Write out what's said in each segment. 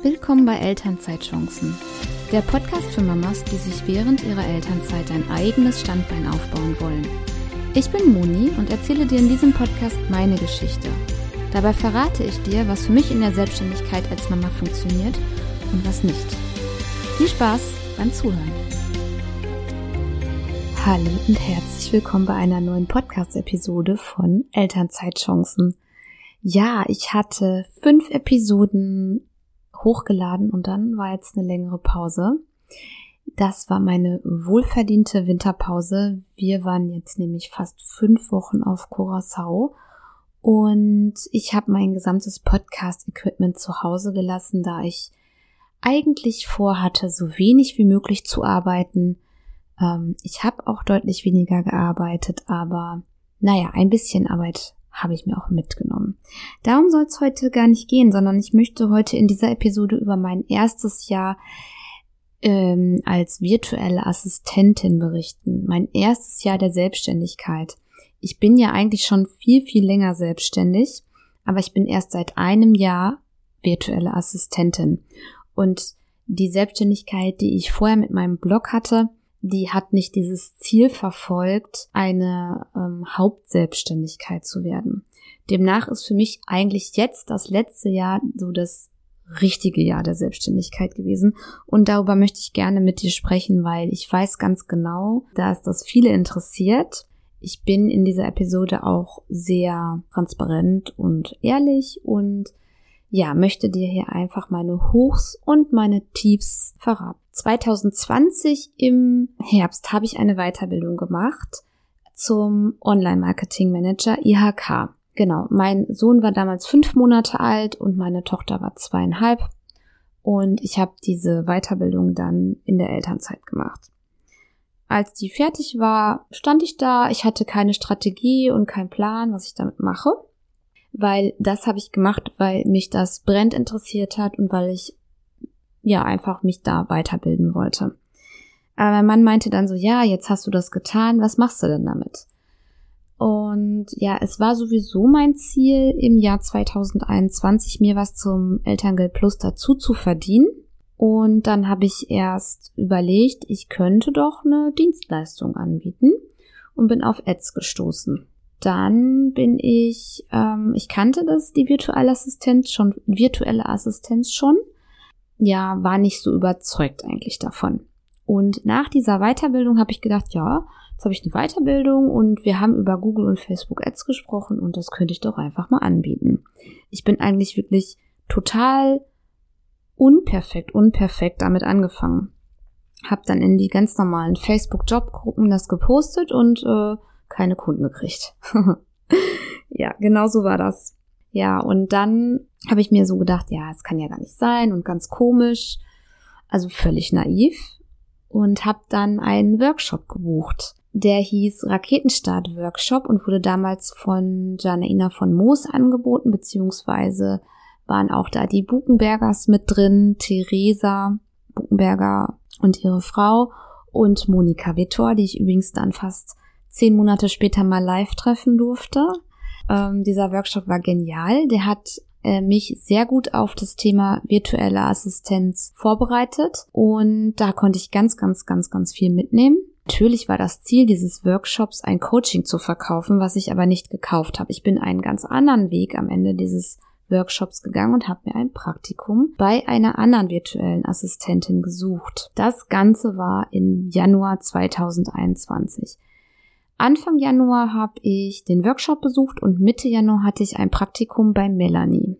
Willkommen bei Elternzeitchancen, der Podcast für Mamas, die sich während ihrer Elternzeit ein eigenes Standbein aufbauen wollen. Ich bin Moni und erzähle dir in diesem Podcast meine Geschichte. Dabei verrate ich dir, was für mich in der Selbstständigkeit als Mama funktioniert und was nicht. Viel Spaß beim Zuhören. Hallo und herzlich willkommen bei einer neuen Podcast-Episode von Elternzeitchancen. Ja, ich hatte fünf Episoden hochgeladen und dann war jetzt eine längere Pause. Das war meine wohlverdiente Winterpause. Wir waren jetzt nämlich fast fünf Wochen auf Curacao und ich habe mein gesamtes Podcast-Equipment zu Hause gelassen, da ich eigentlich vorhatte, so wenig wie möglich zu arbeiten. Ähm, ich habe auch deutlich weniger gearbeitet, aber naja, ein bisschen Arbeit habe ich mir auch mitgenommen. Darum soll es heute gar nicht gehen, sondern ich möchte heute in dieser Episode über mein erstes Jahr ähm, als virtuelle Assistentin berichten. Mein erstes Jahr der Selbstständigkeit. Ich bin ja eigentlich schon viel, viel länger selbstständig, aber ich bin erst seit einem Jahr virtuelle Assistentin. Und die Selbstständigkeit, die ich vorher mit meinem Blog hatte, die hat nicht dieses Ziel verfolgt, eine ähm, Hauptselbstständigkeit zu werden. Demnach ist für mich eigentlich jetzt das letzte Jahr so das richtige Jahr der Selbstständigkeit gewesen. Und darüber möchte ich gerne mit dir sprechen, weil ich weiß ganz genau, dass das viele interessiert. Ich bin in dieser Episode auch sehr transparent und ehrlich und ja, möchte dir hier einfach meine Hochs und meine Tiefs verraten. 2020 im Herbst habe ich eine Weiterbildung gemacht zum Online-Marketing Manager IHK. Genau, mein Sohn war damals fünf Monate alt und meine Tochter war zweieinhalb. Und ich habe diese Weiterbildung dann in der Elternzeit gemacht. Als die fertig war, stand ich da. Ich hatte keine Strategie und keinen Plan, was ich damit mache. Weil das habe ich gemacht, weil mich das brennend interessiert hat und weil ich ja einfach mich da weiterbilden wollte. Aber mein Mann meinte dann so, ja, jetzt hast du das getan, was machst du denn damit? Und ja, es war sowieso mein Ziel, im Jahr 2021 mir was zum Elterngeld Plus dazu zu verdienen. Und dann habe ich erst überlegt, ich könnte doch eine Dienstleistung anbieten und bin auf Ads gestoßen. Dann bin ich, ähm, ich kannte das, die virtuelle Assistenz schon, virtuelle Assistenz schon, ja, war nicht so überzeugt eigentlich davon. Und nach dieser Weiterbildung habe ich gedacht, ja, jetzt habe ich eine Weiterbildung und wir haben über Google und Facebook Ads gesprochen und das könnte ich doch einfach mal anbieten. Ich bin eigentlich wirklich total unperfekt, unperfekt damit angefangen. Hab dann in die ganz normalen Facebook-Jobgruppen das gepostet und äh, keine Kunden gekriegt. ja, genau so war das. Ja, und dann habe ich mir so gedacht, ja, es kann ja gar nicht sein und ganz komisch, also völlig naiv und habe dann einen Workshop gebucht. Der hieß Raketenstart Workshop und wurde damals von Janaina von Moos angeboten, beziehungsweise waren auch da die Buchenbergers mit drin, Theresa Buchenberger und ihre Frau und Monika Vittor, die ich übrigens dann fast zehn Monate später mal live treffen durfte. Ähm, dieser Workshop war genial. Der hat äh, mich sehr gut auf das Thema virtuelle Assistenz vorbereitet und da konnte ich ganz, ganz, ganz, ganz viel mitnehmen. Natürlich war das Ziel dieses Workshops, ein Coaching zu verkaufen, was ich aber nicht gekauft habe. Ich bin einen ganz anderen Weg am Ende dieses Workshops gegangen und habe mir ein Praktikum bei einer anderen virtuellen Assistentin gesucht. Das Ganze war im Januar 2021. Anfang Januar habe ich den Workshop besucht und Mitte Januar hatte ich ein Praktikum bei Melanie.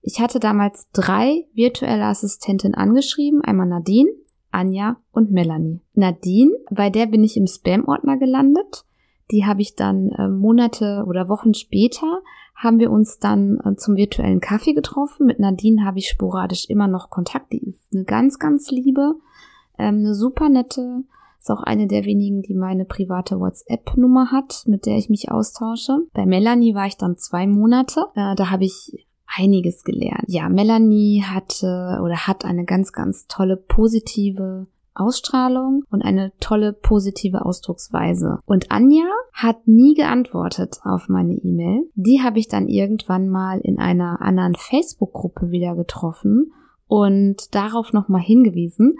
Ich hatte damals drei virtuelle Assistentinnen angeschrieben, einmal Nadine, Anja und Melanie. Nadine, bei der bin ich im Spam-Ordner gelandet. Die habe ich dann äh, Monate oder Wochen später haben wir uns dann äh, zum virtuellen Kaffee getroffen. Mit Nadine habe ich sporadisch immer noch Kontakt. Die ist eine ganz, ganz liebe, ähm, eine super nette ist auch eine der wenigen, die meine private WhatsApp-Nummer hat, mit der ich mich austausche. Bei Melanie war ich dann zwei Monate. Äh, da habe ich einiges gelernt. Ja, Melanie hatte oder hat eine ganz, ganz tolle positive Ausstrahlung und eine tolle positive Ausdrucksweise. Und Anja hat nie geantwortet auf meine E-Mail. Die habe ich dann irgendwann mal in einer anderen Facebook-Gruppe wieder getroffen und darauf nochmal hingewiesen.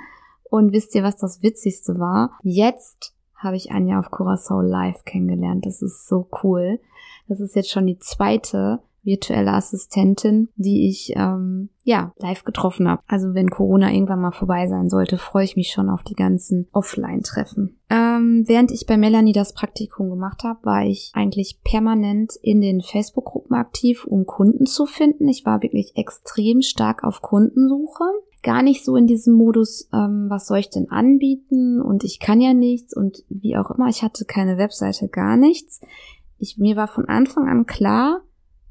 Und wisst ihr, was das Witzigste war? Jetzt habe ich Anja auf Curacao live kennengelernt. Das ist so cool. Das ist jetzt schon die zweite virtuelle Assistentin, die ich ähm, ja live getroffen habe. Also wenn Corona irgendwann mal vorbei sein sollte, freue ich mich schon auf die ganzen Offline-Treffen. Ähm, während ich bei Melanie das Praktikum gemacht habe, war ich eigentlich permanent in den Facebook-Gruppen aktiv, um Kunden zu finden. Ich war wirklich extrem stark auf Kundensuche gar nicht so in diesem Modus, ähm, was soll ich denn anbieten und ich kann ja nichts und wie auch immer. Ich hatte keine Webseite, gar nichts. Ich, mir war von Anfang an klar,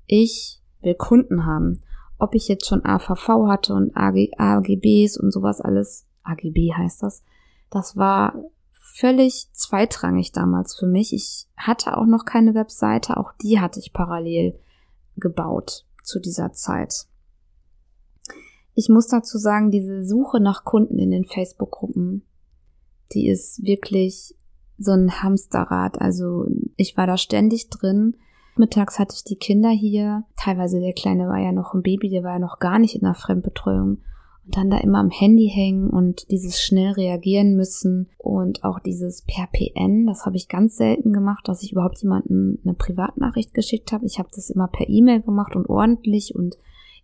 ich will Kunden haben. Ob ich jetzt schon AVV hatte und AG, AGBs und sowas alles, AGB heißt das, das war völlig zweitrangig damals für mich. Ich hatte auch noch keine Webseite, auch die hatte ich parallel gebaut zu dieser Zeit. Ich muss dazu sagen, diese Suche nach Kunden in den Facebook-Gruppen, die ist wirklich so ein Hamsterrad. Also ich war da ständig drin Mittags hatte ich die Kinder hier. Teilweise der Kleine war ja noch ein Baby, der war ja noch gar nicht in der Fremdbetreuung. Und dann da immer am Handy hängen und dieses schnell reagieren müssen und auch dieses per PN, das habe ich ganz selten gemacht, dass ich überhaupt jemanden eine Privatnachricht geschickt habe. Ich habe das immer per E-Mail gemacht und ordentlich und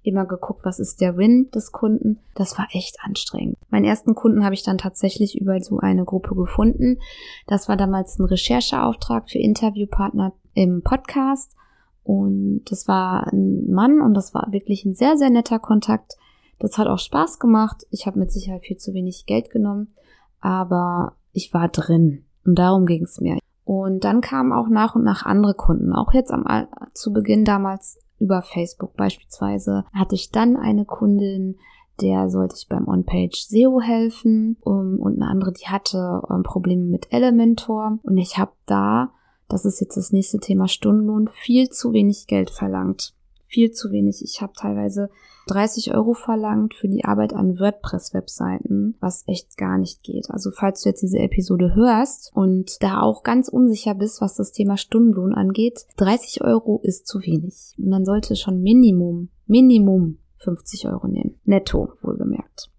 immer geguckt, was ist der Win des Kunden. Das war echt anstrengend. Meinen ersten Kunden habe ich dann tatsächlich über so eine Gruppe gefunden. Das war damals ein Rechercheauftrag für Interviewpartner im Podcast. Und das war ein Mann und das war wirklich ein sehr, sehr netter Kontakt. Das hat auch Spaß gemacht. Ich habe mit Sicherheit viel zu wenig Geld genommen, aber ich war drin. Und darum ging es mir. Und dann kamen auch nach und nach andere Kunden. Auch jetzt am, zu Beginn damals über Facebook beispielsweise hatte ich dann eine Kundin, der sollte ich beim On-Page SEO helfen um, und eine andere, die hatte um, ähm, Probleme mit Elementor und ich habe da, das ist jetzt das nächste Thema Stundenlohn, viel zu wenig Geld verlangt. Viel zu wenig. Ich habe teilweise 30 Euro verlangt für die Arbeit an WordPress-Webseiten, was echt gar nicht geht. Also falls du jetzt diese Episode hörst und da auch ganz unsicher bist, was das Thema Stundenlohn angeht, 30 Euro ist zu wenig. Man sollte schon Minimum, Minimum 50 Euro nehmen. Netto, wohlgemerkt.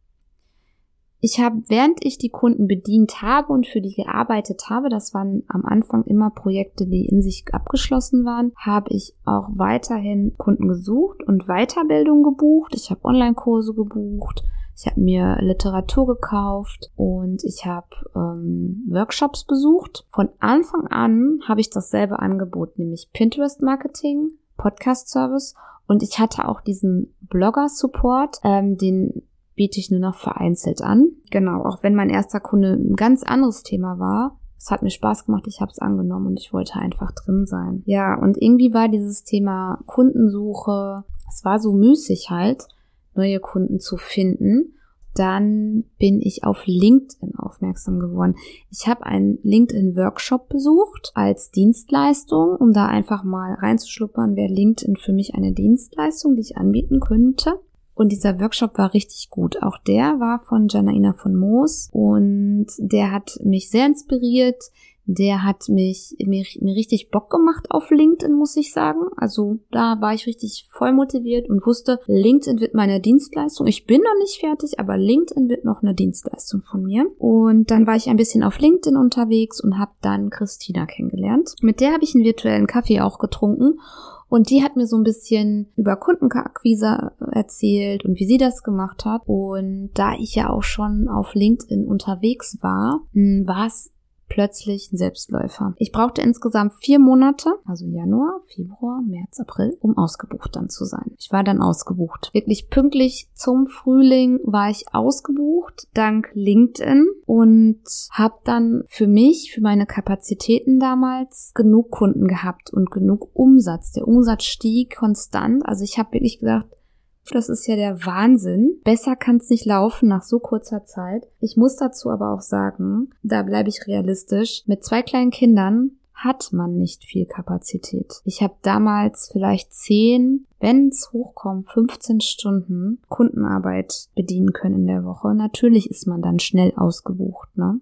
Ich habe, während ich die Kunden bedient habe und für die gearbeitet habe, das waren am Anfang immer Projekte, die in sich abgeschlossen waren, habe ich auch weiterhin Kunden gesucht und Weiterbildung gebucht. Ich habe Online-Kurse gebucht. Ich habe mir Literatur gekauft und ich habe ähm, Workshops besucht. Von Anfang an habe ich dasselbe Angebot, nämlich Pinterest Marketing, Podcast Service und ich hatte auch diesen Blogger Support, ähm, den biete ich nur noch vereinzelt an. Genau, auch wenn mein erster Kunde ein ganz anderes Thema war. Es hat mir Spaß gemacht, ich habe es angenommen und ich wollte einfach drin sein. Ja, und irgendwie war dieses Thema Kundensuche, es war so müßig halt, neue Kunden zu finden. Dann bin ich auf LinkedIn aufmerksam geworden. Ich habe einen LinkedIn-Workshop besucht als Dienstleistung, um da einfach mal reinzuschluppern, wäre LinkedIn für mich eine Dienstleistung, die ich anbieten könnte. Und dieser Workshop war richtig gut. Auch der war von Janaina von Moos und der hat mich sehr inspiriert. Der hat mich mir, mir richtig Bock gemacht auf LinkedIn, muss ich sagen. Also da war ich richtig voll motiviert und wusste, LinkedIn wird meine Dienstleistung. Ich bin noch nicht fertig, aber LinkedIn wird noch eine Dienstleistung von mir. Und dann war ich ein bisschen auf LinkedIn unterwegs und habe dann Christina kennengelernt. Mit der habe ich einen virtuellen Kaffee auch getrunken und die hat mir so ein bisschen über Kundenakquise erzählt und wie sie das gemacht hat. Und da ich ja auch schon auf LinkedIn unterwegs war, hm, war es plötzlich ein Selbstläufer. Ich brauchte insgesamt vier Monate, also Januar, Februar, März, April, um ausgebucht dann zu sein. Ich war dann ausgebucht. Wirklich pünktlich zum Frühling war ich ausgebucht, dank LinkedIn und habe dann für mich, für meine Kapazitäten damals genug Kunden gehabt und genug Umsatz. Der Umsatz stieg konstant. Also ich habe wirklich gedacht, das ist ja der Wahnsinn. Besser kann es nicht laufen nach so kurzer Zeit. Ich muss dazu aber auch sagen, da bleibe ich realistisch, mit zwei kleinen Kindern hat man nicht viel Kapazität. Ich habe damals vielleicht 10, wenn es hochkommt, 15 Stunden Kundenarbeit bedienen können in der Woche. Natürlich ist man dann schnell ausgebucht, ne?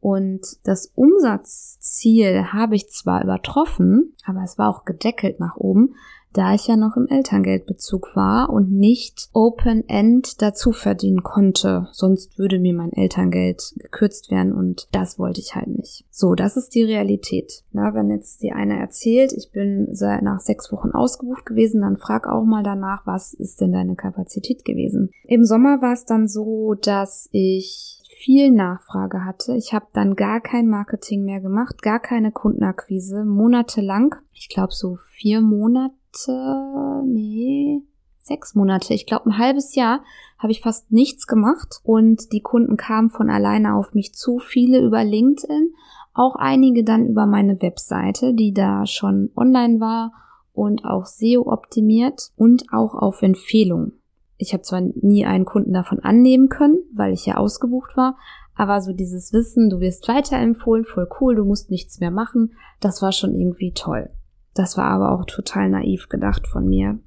Und das Umsatzziel habe ich zwar übertroffen, aber es war auch gedeckelt nach oben, da ich ja noch im Elterngeldbezug war und nicht Open-End dazu verdienen konnte. Sonst würde mir mein Elterngeld gekürzt werden und das wollte ich halt nicht. So, das ist die Realität. Na, wenn jetzt dir einer erzählt, ich bin seit nach sechs Wochen ausgebucht gewesen, dann frag auch mal danach, was ist denn deine Kapazität gewesen? Im Sommer war es dann so, dass ich viel Nachfrage hatte. Ich habe dann gar kein Marketing mehr gemacht, gar keine Kundenakquise, monatelang. Ich glaube so vier Monate, nee, sechs Monate, ich glaube ein halbes Jahr habe ich fast nichts gemacht und die Kunden kamen von alleine auf mich zu, viele über LinkedIn, auch einige dann über meine Webseite, die da schon online war und auch SEO optimiert und auch auf Empfehlungen. Ich habe zwar nie einen Kunden davon annehmen können, weil ich ja ausgebucht war, aber so dieses Wissen, du wirst weiterempfohlen, voll cool, du musst nichts mehr machen, das war schon irgendwie toll. Das war aber auch total naiv gedacht von mir.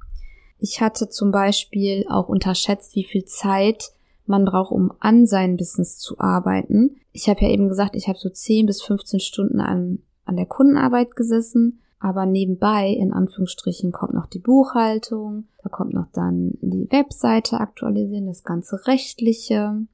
Ich hatte zum Beispiel auch unterschätzt, wie viel Zeit man braucht, um an sein Business zu arbeiten. Ich habe ja eben gesagt, ich habe so 10 bis 15 Stunden an, an der Kundenarbeit gesessen aber nebenbei, in Anführungsstrichen, kommt noch die Buchhaltung, da kommt noch dann die Webseite aktualisieren, das ganze rechtliche,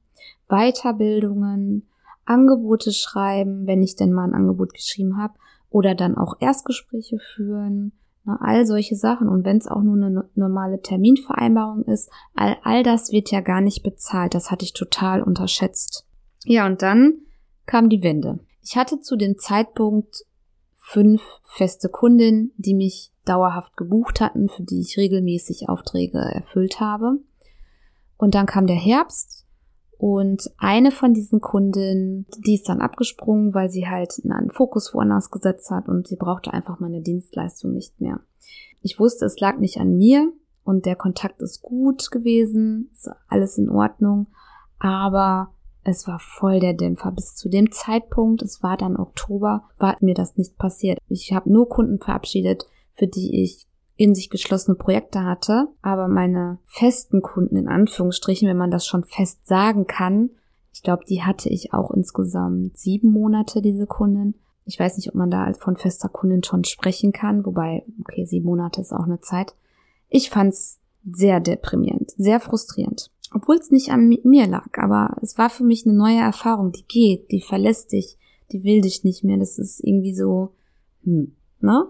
Weiterbildungen, Angebote schreiben, wenn ich denn mal ein Angebot geschrieben habe, oder dann auch Erstgespräche führen, ne, all solche Sachen. Und wenn es auch nur eine normale Terminvereinbarung ist, all, all das wird ja gar nicht bezahlt. Das hatte ich total unterschätzt. Ja, und dann kam die Wende. Ich hatte zu dem Zeitpunkt fünf feste Kundinnen, die mich dauerhaft gebucht hatten, für die ich regelmäßig Aufträge erfüllt habe. Und dann kam der Herbst und eine von diesen Kundinnen, die ist dann abgesprungen, weil sie halt einen Fokus woanders gesetzt hat und sie brauchte einfach meine Dienstleistung nicht mehr. Ich wusste, es lag nicht an mir und der Kontakt ist gut gewesen, ist alles in Ordnung, aber es war voll der Dämpfer. Bis zu dem Zeitpunkt, es war dann Oktober, war mir das nicht passiert. Ich habe nur Kunden verabschiedet, für die ich in sich geschlossene Projekte hatte, aber meine festen Kunden in Anführungsstrichen, wenn man das schon fest sagen kann, ich glaube, die hatte ich auch insgesamt sieben Monate, diese Kundin. Ich weiß nicht, ob man da von fester Kundin schon sprechen kann, wobei, okay, sieben Monate ist auch eine Zeit. Ich fand's sehr deprimierend, sehr frustrierend. Obwohl es nicht an mir lag, aber es war für mich eine neue Erfahrung, die geht, die verlässt dich, die will dich nicht mehr. Das ist irgendwie so, hm, ne?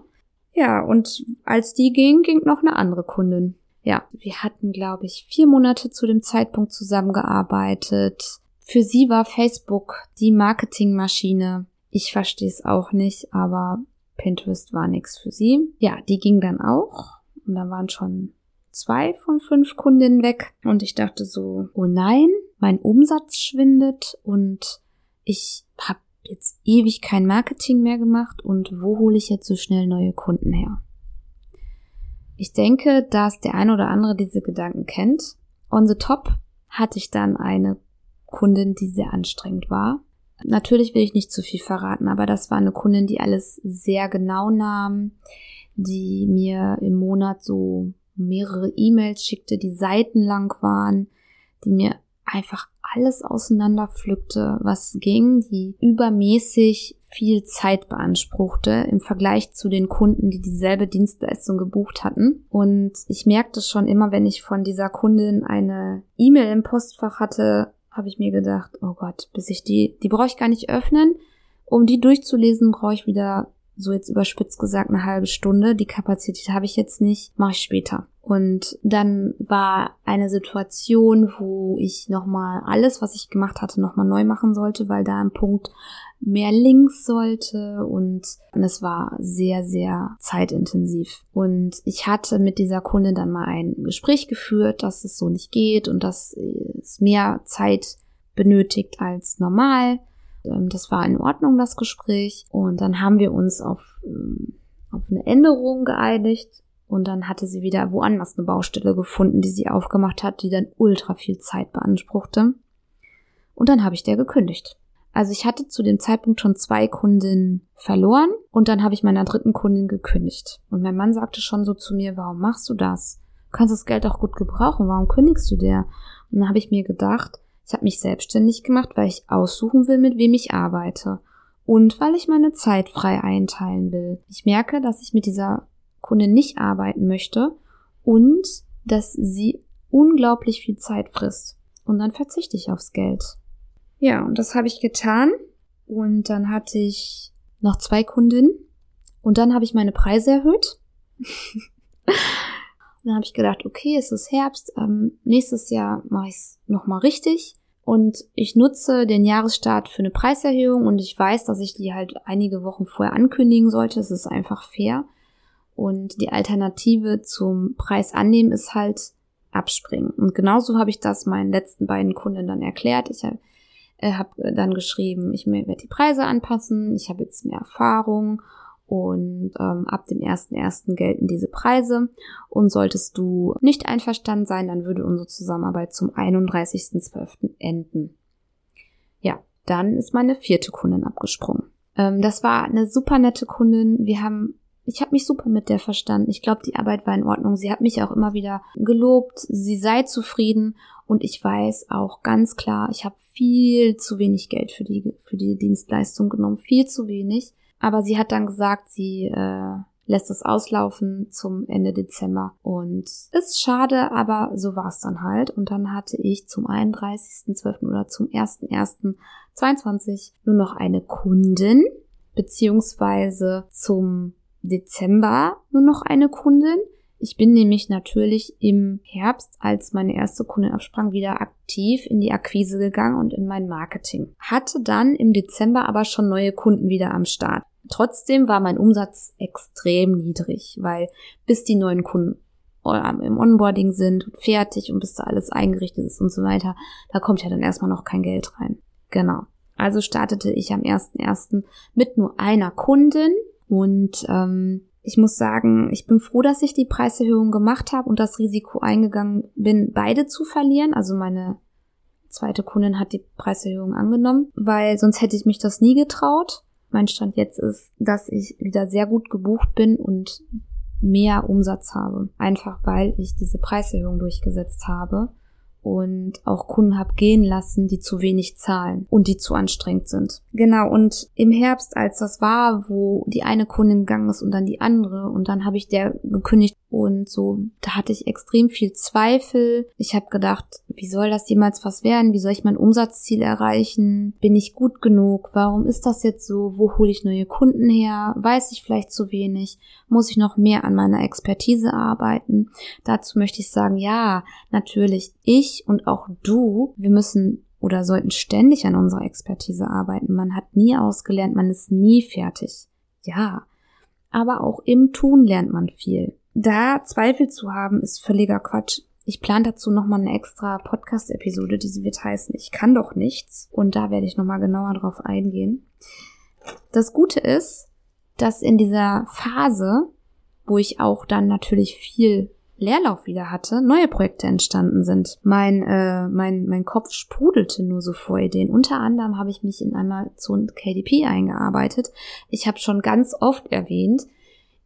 Ja, und als die ging, ging noch eine andere Kundin. Ja, wir hatten, glaube ich, vier Monate zu dem Zeitpunkt zusammengearbeitet. Für sie war Facebook die Marketingmaschine. Ich verstehe es auch nicht, aber Pinterest war nichts für sie. Ja, die ging dann auch. Und da waren schon zwei von fünf Kundinnen weg und ich dachte so, oh nein, mein Umsatz schwindet und ich habe jetzt ewig kein Marketing mehr gemacht und wo hole ich jetzt so schnell neue Kunden her? Ich denke, dass der eine oder andere diese Gedanken kennt. On the top hatte ich dann eine Kundin, die sehr anstrengend war. Natürlich will ich nicht zu viel verraten, aber das war eine Kundin, die alles sehr genau nahm, die mir im Monat so mehrere E-Mails schickte, die seitenlang waren, die mir einfach alles auseinanderpflückte, was ging, die übermäßig viel Zeit beanspruchte im Vergleich zu den Kunden, die dieselbe Dienstleistung gebucht hatten. Und ich merkte schon immer, wenn ich von dieser Kundin eine E-Mail im Postfach hatte, habe ich mir gedacht, oh Gott, bis ich die, die brauche ich gar nicht öffnen. Um die durchzulesen, brauche ich wieder so jetzt überspitzt gesagt eine halbe Stunde. Die Kapazität habe ich jetzt nicht, mache ich später. Und dann war eine Situation, wo ich nochmal alles, was ich gemacht hatte, nochmal neu machen sollte, weil da ein Punkt mehr links sollte und es war sehr, sehr zeitintensiv. Und ich hatte mit dieser Kundin dann mal ein Gespräch geführt, dass es so nicht geht und dass es mehr Zeit benötigt als normal. Ähm, das war in Ordnung, das Gespräch. Und dann haben wir uns auf, ähm, auf eine Änderung geeinigt. Und dann hatte sie wieder woanders eine Baustelle gefunden, die sie aufgemacht hat, die dann ultra viel Zeit beanspruchte. Und dann habe ich der gekündigt. Also ich hatte zu dem Zeitpunkt schon zwei Kundinnen verloren und dann habe ich meiner dritten Kundin gekündigt. Und mein Mann sagte schon so zu mir, warum machst du das? Du kannst das Geld auch gut gebrauchen, warum kündigst du der? Und dann habe ich mir gedacht, Ich habe mich selbstständig gemacht, weil ich aussuchen will, mit wem ich arbeite und weil ich meine Zeit frei einteilen will. Ich merke, dass ich mit dieser Kundin nicht arbeiten möchte und dass sie unglaublich viel Zeit frisst. Und dann verzichte ich aufs Geld. Ja, und das habe ich getan. Und dann hatte ich noch zwei Kundinnen. Und dann habe ich meine Preise erhöht. dann habe ich gedacht, okay, es ist Herbst. Ähm, nächstes Jahr mache ich es nochmal richtig. Und ich nutze den Jahresstart für eine Preiserhöhung und ich weiß, dass ich die halt einige Wochen vorher ankündigen sollte. Es ist einfach fair. Und die Alternative zum Preis annehmen ist halt abspringen. Und genauso habe ich das meinen letzten beiden Kunden dann erklärt. Ich habe äh, hab dann geschrieben, ich werde die Preise anpassen, ich habe jetzt mehr Erfahrung und ähm, ab dem 1.1. gelten diese Preise. Und solltest du nicht einverstanden sein, dann würde unsere Zusammenarbeit zum 31.12. enden. Ja, dann ist meine vierte Kundin abgesprungen. Ähm, das war eine super nette Kundin. Wir haben ich habe mich super mit der verstanden. Ich glaube, die Arbeit war in Ordnung. Sie hat mich auch immer wieder gelobt. Sie sei zufrieden. Und ich weiß auch ganz klar, ich habe viel zu wenig Geld für die, für die Dienstleistung genommen. Viel zu wenig. Aber sie hat dann gesagt, sie äh, lässt es auslaufen zum Ende Dezember. Und ist schade, aber so war es dann halt. Und dann hatte ich zum 31.12. oder zum 1.1.22 nur noch eine Kundin, beziehungsweise zum Dezember nur noch eine Kundin. Ich bin nämlich natürlich im Herbst, als meine erste Kundin absprang, wieder aktiv in die Akquise gegangen und in mein Marketing. Hatte dann im Dezember aber schon neue Kunden wieder am Start. Trotzdem war mein Umsatz extrem niedrig, weil bis die neuen Kunden im Onboarding sind und fertig und bis da alles eingerichtet ist und so weiter, da kommt ja dann erstmal noch kein Geld rein. Genau. Also startete ich am 1.1. mit nur einer Kundin und ähm, ich muss sagen, ich bin froh, dass ich die Preiserhöhung gemacht habe und das Risiko eingegangen bin, beide zu verlieren. Also meine zweite Kundin hat die Preiserhöhung angenommen, weil sonst hätte ich mich das nie getraut. Mein Stand jetzt ist, dass ich wieder sehr gut gebucht bin und mehr Umsatz habe. Einfach weil ich diese Preiserhöhung durchgesetzt habe und auch Kunden habe gehen lassen, die zu wenig zahlen und die zu anstrengend sind. Genau, und im Herbst, als das war, wo die eine Kundin gegangen ist und dann die andere und dann habe ich der gekündigt und so, da hatte ich extrem viel Zweifel. Ich habe gedacht, wie soll das jemals was werden? Wie soll ich mein Umsatzziel erreichen? Bin ich gut genug? Warum ist das jetzt so? Wo hole ich neue Kunden her? Weiß ich vielleicht zu wenig? Muss ich noch mehr an meiner Expertise arbeiten? Dazu möchte ich sagen, ja, natürlich, ich und auch du, wir müssen oder sollten ständig an unserer Expertise arbeiten. Man hat nie ausgelernt, man ist nie fertig. Ja, aber auch im Tun lernt man viel. Da Zweifel zu haben, ist völliger Quatsch. Ich plane dazu nochmal eine extra Podcast-Episode, die wird heißen Ich kann doch nichts. Und da werde ich nochmal genauer drauf eingehen. Das Gute ist, dass in dieser Phase, wo ich auch dann natürlich viel Leerlauf wieder hatte, neue Projekte entstanden sind. Mein, äh, mein, mein Kopf sprudelte nur so vor Ideen. Unter anderem habe ich mich in Amazon KDP eingearbeitet. Ich habe schon ganz oft erwähnt,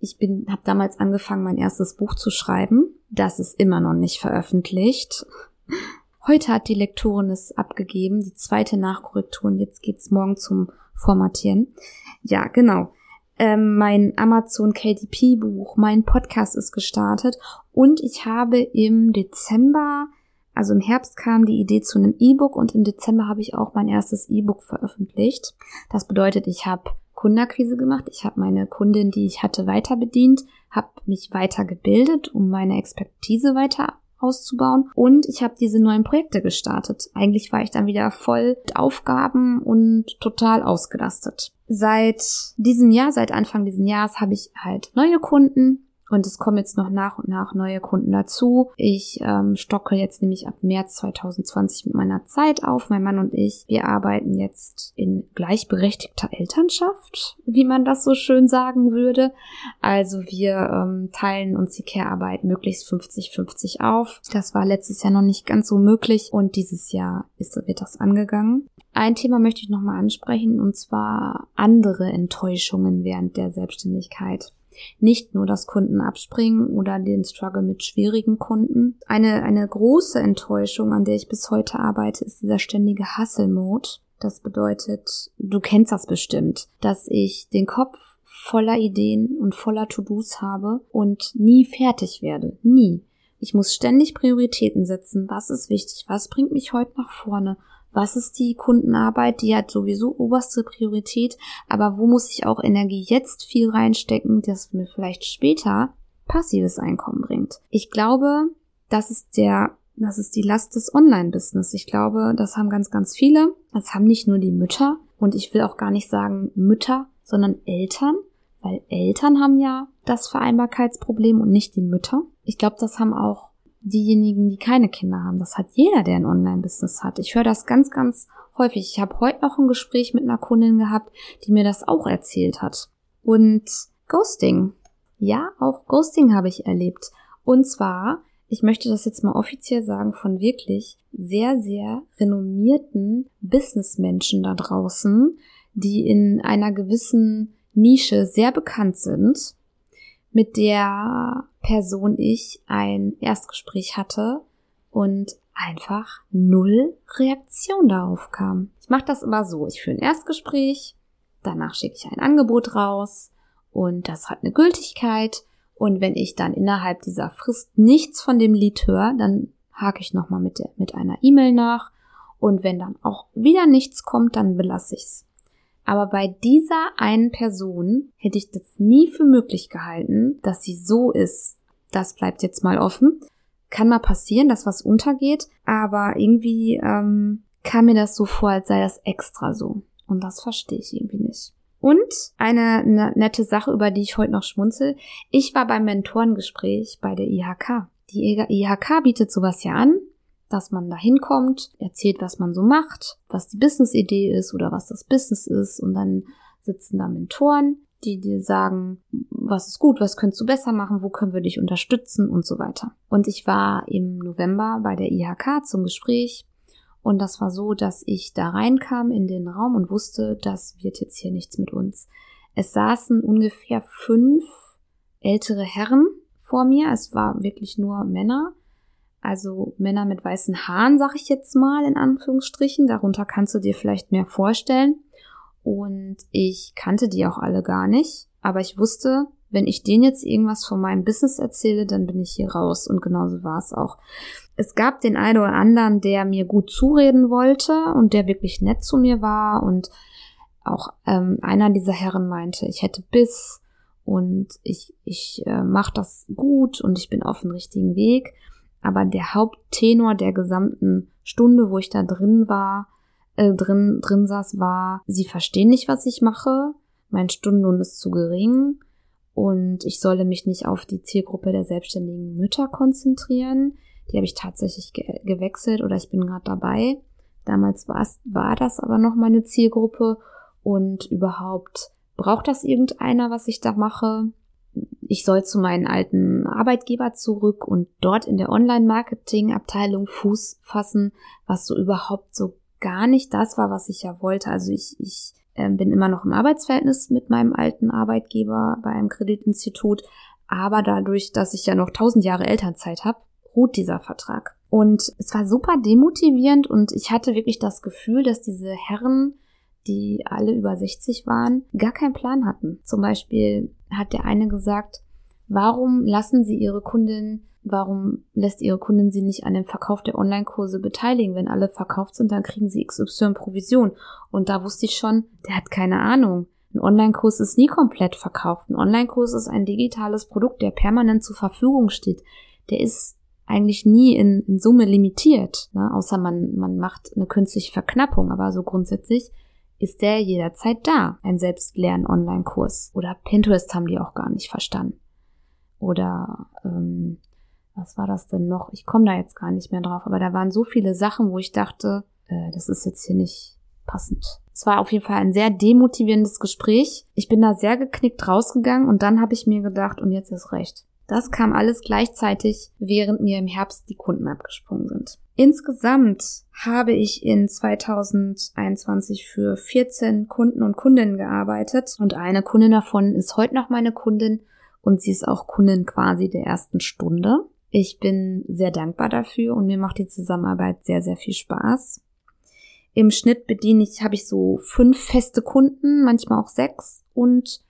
ich bin, habe damals angefangen, mein erstes Buch zu schreiben. Das ist immer noch nicht veröffentlicht. Heute hat die Lektorin es abgegeben, die zweite Nachkorrektur und jetzt geht's morgen zum Formatieren. Ja, genau. Ähm, mein Amazon KDP Buch, mein Podcast ist gestartet und ich habe im Dezember, also im Herbst kam die Idee zu einem E-Book und im Dezember habe ich auch mein erstes E-Book veröffentlicht. Das bedeutet, ich habe Kundenakquise gemacht. Ich habe meine Kundin, die ich hatte, weiter bedient, habe mich weitergebildet, um meine Expertise weiter auszubauen und ich habe diese neuen Projekte gestartet. Eigentlich war ich dann wieder voll mit Aufgaben und total ausgelastet. Seit diesem Jahr, seit Anfang dieses Jahres habe ich halt neue Kunden, und es kommen jetzt noch nach und nach neue Kunden dazu. Ich ähm, stocke jetzt nämlich ab März 2020 mit meiner Zeit auf. Mein Mann und ich, wir arbeiten jetzt in gleichberechtigter Elternschaft, wie man das so schön sagen würde. Also wir ähm, teilen uns die Care-Arbeit möglichst 50-50 auf. Das war letztes Jahr noch nicht ganz so möglich und dieses Jahr ist, wird das angegangen. Ein Thema möchte ich nochmal ansprechen und zwar andere Enttäuschungen während der Selbstständigkeit. Nicht nur, dass Kunden abspringen oder den Struggle mit schwierigen Kunden. Eine, eine große Enttäuschung, an der ich bis heute arbeite, ist dieser ständige Hustle-Mode. Das bedeutet, du kennst das bestimmt, dass ich den Kopf voller Ideen und voller To-Dos habe und nie fertig werde. Nie. Ich muss ständig Prioritäten setzen. Was ist wichtig? Was bringt mich heute nach vorne? Was ist die Kundenarbeit? Die hat sowieso oberste Priorität. Aber wo muss ich auch Energie jetzt viel reinstecken, das mir vielleicht später passives Einkommen bringt? Ich glaube, das ist der das ist die Last des Online-Business. Ich glaube, das haben ganz, ganz viele. Das haben nicht nur die Mütter. Und ich will auch gar nicht sagen Mütter, sondern Eltern. Weil Eltern haben ja das Vereinbarkeitsproblem und nicht die Mütter. Ich glaube, das haben auch diejenigen, die keine Kinder haben. Das hat jeder, der ein Online-Business hat. Ich höre das ganz, ganz häufig. Ich habe heute noch ein Gespräch mit einer Kundin gehabt, die mir das auch erzählt hat. Und Ghosting. Ja, auch Ghosting habe ich erlebt. Und zwar ich möchte das jetzt mal offiziell sagen, von wirklich sehr, sehr renommierten Businessmenschen da draußen, die in einer gewissen Nische sehr bekannt sind, mit der Person ich ein Erstgespräch hatte und einfach null Reaktion darauf kam. Ich mache das immer so. Ich führe ein Erstgespräch, danach schicke ich ein Angebot raus und das hat eine Gültigkeit und wenn ich dann innerhalb dieser Frist nichts von dem Lied höre, dann hake ich nochmal mit, mit einer E-Mail nach. Und wenn dann auch wieder nichts kommt, dann belasse ich's. Aber bei dieser einen Person hätte ich das nie für möglich gehalten, dass sie so ist. Das bleibt jetzt mal offen. Kann mal passieren, dass was untergeht, aber irgendwie ähm, kam mir das so vor, als sei das extra so. Und das verstehe ich irgendwie nicht. Und eine, eine nette Sache, über die ich heute noch schmunzel. Ich war beim Mentorengespräch bei der IHK. Die IHK bietet sowas ja an, dass man da hinkommt, erzählt, was man so macht, was die Business-Idee ist oder was das Business ist und dann sitzen da Mentoren, die dir sagen, was ist gut, was könntest du besser machen, wo können wir dich unterstützen und so weiter. Und ich war im November bei der IHK zum Gespräch und das war so, dass ich da reinkam in den Raum und wusste, das wird jetzt hier nichts mit uns. Es saßen ungefähr fünf ältere Herren vor mir. Es war wirklich nur Männer. Also Männer mit weißen Haaren, sag ich jetzt mal in Anführungsstrichen. Darunter kannst du dir vielleicht mehr vorstellen. Und ich kannte die auch alle gar nicht. Aber ich wusste, wenn ich denen jetzt irgendwas von meinem Business erzähle, dann bin ich hier raus. Und genauso war es auch. Es gab den einen oder anderen, der mir gut zureden wollte und der wirklich nett zu mir war und auch ähm, einer dieser Herren meinte, ich hätte Biss und ich, ich äh, mache das gut und ich bin auf dem richtigen Weg. Aber der Haupttenor der gesamten Stunde, wo ich da drin war, äh, drin, drin saß, war, sie verstehen nicht, was ich mache, mein Stundenlohn ist zu gering und ich solle mich nicht auf die Zielgruppe der selbstständigen Mütter konzentrieren. Die habe ich tatsächlich ge gewechselt oder ich bin gerade dabei. Damals war das aber noch meine Zielgruppe und überhaupt braucht das irgendeiner, was ich da mache. Ich soll zu meinen alten Arbeitgeber zurück und dort in der Online-Marketing-Abteilung Fuß fassen, was so überhaupt so gar nicht das war, was ich ja wollte. Also ich, ich äh, bin immer noch im Arbeitsverhältnis mit meinem alten Arbeitgeber bei einem Kreditinstitut, aber dadurch, dass ich ja noch tausend Jahre Elternzeit habe, ruht dieser Vertrag. Und es war super demotivierend und ich hatte wirklich das Gefühl, dass diese Herren, die alle über 60 waren, gar keinen Plan hatten. Zum Beispiel hat der eine gesagt, warum lassen Sie Ihre Kundin, warum lässt Ihre Kundin Sie nicht an dem Verkauf der Online-Kurse beteiligen? Wenn alle verkauft sind, dann kriegen Sie XY Provision. Und da wusste ich schon, der hat keine Ahnung. Ein Online-Kurs ist nie komplett verkauft. Ein Online-Kurs ist ein digitales Produkt, der permanent zur Verfügung steht. Der ist eigentlich nie in, in Summe limitiert, ne? außer man, man macht eine künstliche Verknappung, aber so grundsätzlich ist der jederzeit da, ein Selbstlern-Online-Kurs. Oder Pinterest haben die auch gar nicht verstanden. Oder ähm, was war das denn noch? Ich komme da jetzt gar nicht mehr drauf, aber da waren so viele Sachen, wo ich dachte, äh, das ist jetzt hier nicht passend. Es war auf jeden Fall ein sehr demotivierendes Gespräch. Ich bin da sehr geknickt rausgegangen und dann habe ich mir gedacht, und jetzt ist recht. Das kam alles gleichzeitig, während mir im Herbst die Kunden abgesprungen sind. Insgesamt habe ich in 2021 für 14 Kunden und Kundinnen gearbeitet und eine Kundin davon ist heute noch meine Kundin und sie ist auch Kundin quasi der ersten Stunde. Ich bin sehr dankbar dafür und mir macht die Zusammenarbeit sehr, sehr viel Spaß. Im Schnitt bediene ich, habe ich so fünf feste Kunden, manchmal auch sechs und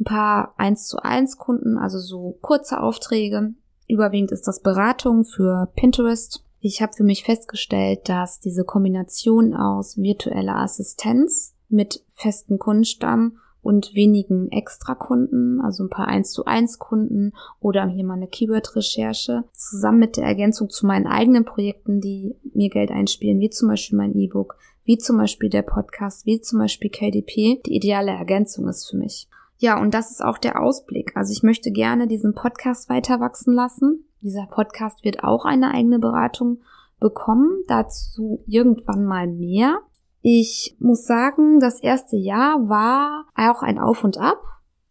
ein paar eins zu eins Kunden, also so kurze Aufträge. Überwiegend ist das Beratung für Pinterest. Ich habe für mich festgestellt, dass diese Kombination aus virtueller Assistenz mit festen Kundenstamm und wenigen Extrakunden, also ein paar 1 zu 1 Kunden oder hier mal eine Keyword-Recherche, zusammen mit der Ergänzung zu meinen eigenen Projekten, die mir Geld einspielen, wie zum Beispiel mein E-Book, wie zum Beispiel der Podcast, wie zum Beispiel KDP, die ideale Ergänzung ist für mich. Ja, und das ist auch der Ausblick. Also ich möchte gerne diesen Podcast weiter wachsen lassen. Dieser Podcast wird auch eine eigene Beratung bekommen. Dazu irgendwann mal mehr. Ich muss sagen, das erste Jahr war auch ein Auf und Ab.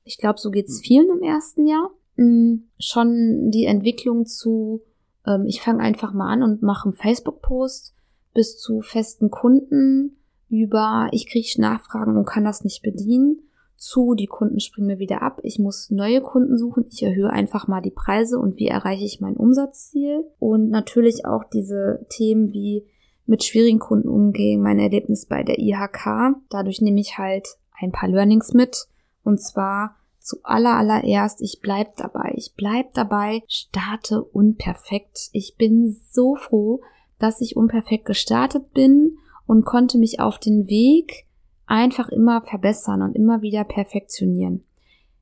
Ich glaube, so geht's vielen im ersten Jahr. Hm, schon die Entwicklung zu, ähm, ich fange einfach mal an und mache einen Facebook-Post bis zu festen Kunden über, ich kriege Nachfragen und kann das nicht bedienen zu, die Kunden springen mir wieder ab, ich muss neue Kunden suchen, ich erhöhe einfach mal die Preise und wie erreiche ich mein Umsatzziel und natürlich auch diese Themen wie mit schwierigen Kunden umgehen, mein Erlebnis bei der IHK. Dadurch nehme ich halt ein paar Learnings mit und zwar zu aller allererst, ich bleib dabei. Ich bleib dabei, starte unperfekt. Ich bin so froh, dass ich unperfekt gestartet bin und konnte mich auf den Weg einfach immer verbessern und immer wieder perfektionieren.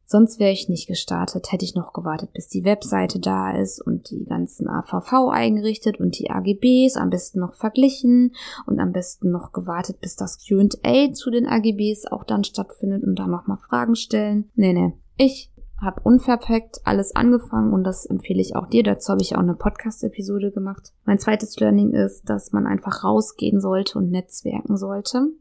Sonst wäre ich nicht gestartet, hätte ich noch gewartet, bis die Webseite da ist und die ganzen AVV eingerichtet und die AGBs am besten noch verglichen und am besten noch gewartet, bis das Q&A zu den AGBs auch dann stattfindet und dann nochmal Fragen stellen. Nee, nee. Ich habe unperfekt alles angefangen und das empfehle ich auch dir. Dazu habe ich auch eine Podcast-Episode gemacht. Mein zweites Learning ist, dass man einfach rausgehen sollte und netzwerken sollte.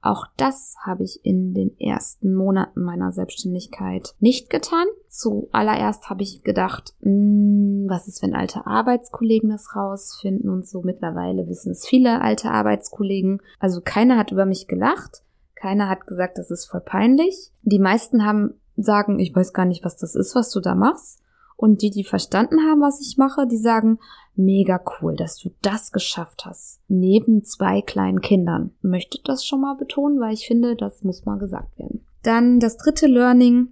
Auch das habe ich in den ersten Monaten meiner Selbstständigkeit nicht getan. Zuallererst habe ich gedacht, mh, hm, was ist, wenn alte Arbeitskollegen das rausfinden und so. Mittlerweile wissen es viele alte Arbeitskollegen. Also keiner hat über mich gelacht. Keiner hat gesagt, das ist voll peinlich. Die meisten haben sagen, ich weiß gar nicht, was das ist, was du da machst. Und die, die verstanden haben, was ich mache, die sagen, mega cool, dass du das geschafft hast. Neben zwei kleinen Kindern. Möchte das schon mal betonen, weil ich finde, das muss mal gesagt werden. Dann das dritte Learning,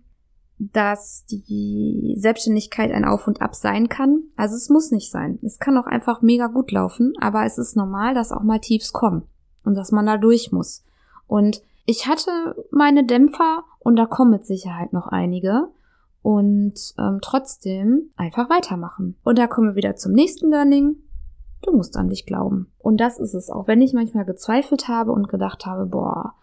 dass die Selbstständigkeit ein Auf und Ab sein kann. Also es muss nicht sein. Es kann auch einfach mega gut laufen, aber es ist normal, dass auch mal Tiefs kommen und dass man da durch muss. Und ich hatte meine Dämpfer und da kommen mit Sicherheit noch einige und ähm, trotzdem einfach weitermachen. Und da kommen wir wieder zum nächsten Learning. Du musst an dich glauben. Und das ist es auch, wenn ich manchmal gezweifelt habe und gedacht habe, boah,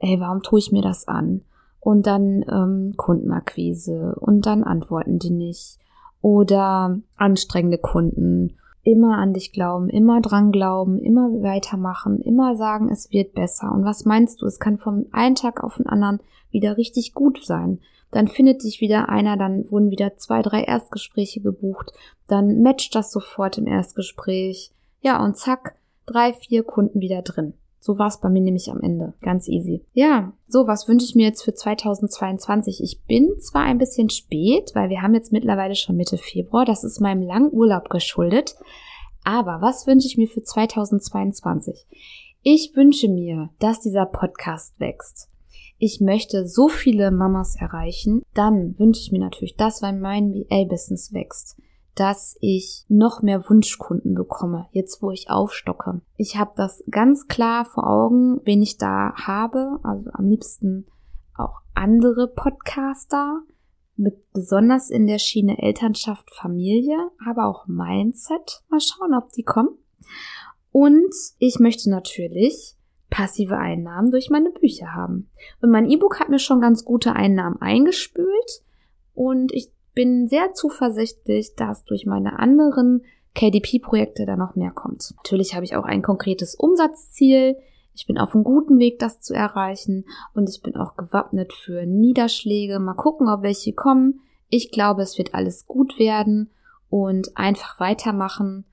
ey, warum tue ich mir das an? Und dann ähm, Kundenakquise und dann antworten die nicht. Oder anstrengende Kunden. Immer an dich glauben, immer dran glauben, immer weitermachen, immer sagen, es wird besser. Und was meinst du? Es kann vom einen Tag auf den anderen wieder richtig gut sein dann findet dich wieder einer, dann wurden wieder zwei, drei Erstgespräche gebucht, dann matcht das sofort im Erstgespräch. Ja, und zack, drei, vier Kunden wieder drin. So war es bei mir nämlich am Ende. Ganz easy. Ja, so, was wünsche ich mir jetzt für 2022? Ich bin zwar ein bisschen spät, weil wir haben jetzt mittlerweile schon Mitte Februar. Das ist meinem langen Urlaub geschuldet. Aber was wünsche ich mir für 2022? Ich wünsche mir, dass dieser Podcast wächst ich möchte so viele Mamas erreichen, dann wünsche ich mir natürlich das, weil mein VA-Business wächst, dass ich noch mehr Wunschkunden bekomme, jetzt wo ich aufstocke. Ich habe das ganz klar vor Augen, wen ich da habe, also am liebsten auch andere Podcaster, mit besonders in der Schiene Elternschaft, Familie, aber auch Mindset. Mal schauen, ob die kommen. Und ich möchte natürlich passive Einnahmen durch meine Bücher haben. Und mein E-Book hat mir schon ganz gute Einnahmen eingespült und ich bin sehr zuversichtlich, dass durch meine anderen KDP-Projekte da noch mehr kommt. Natürlich habe ich auch ein konkretes Umsatzziel. Ich bin auf einem guten Weg, das zu erreichen und ich bin auch gewappnet für Niederschläge. Mal gucken, ob welche kommen. Ich glaube, es wird alles gut werden und einfach weitermachen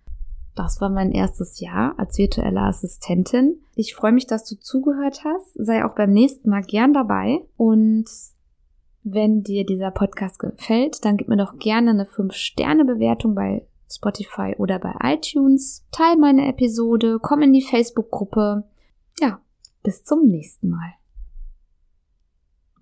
das war mein erstes Jahr als virtuelle Assistentin. Ich freue mich, dass du zugehört hast. Sei auch beim nächsten Mal gern dabei und Wenn dir dieser Podcast gefällt, dann gib mir doch gerne eine 5-Sterne-Bewertung bei Spotify oder bei iTunes. Teil meine Episode, komm in die Facebook-Gruppe. Ja, bis zum nächsten Mal.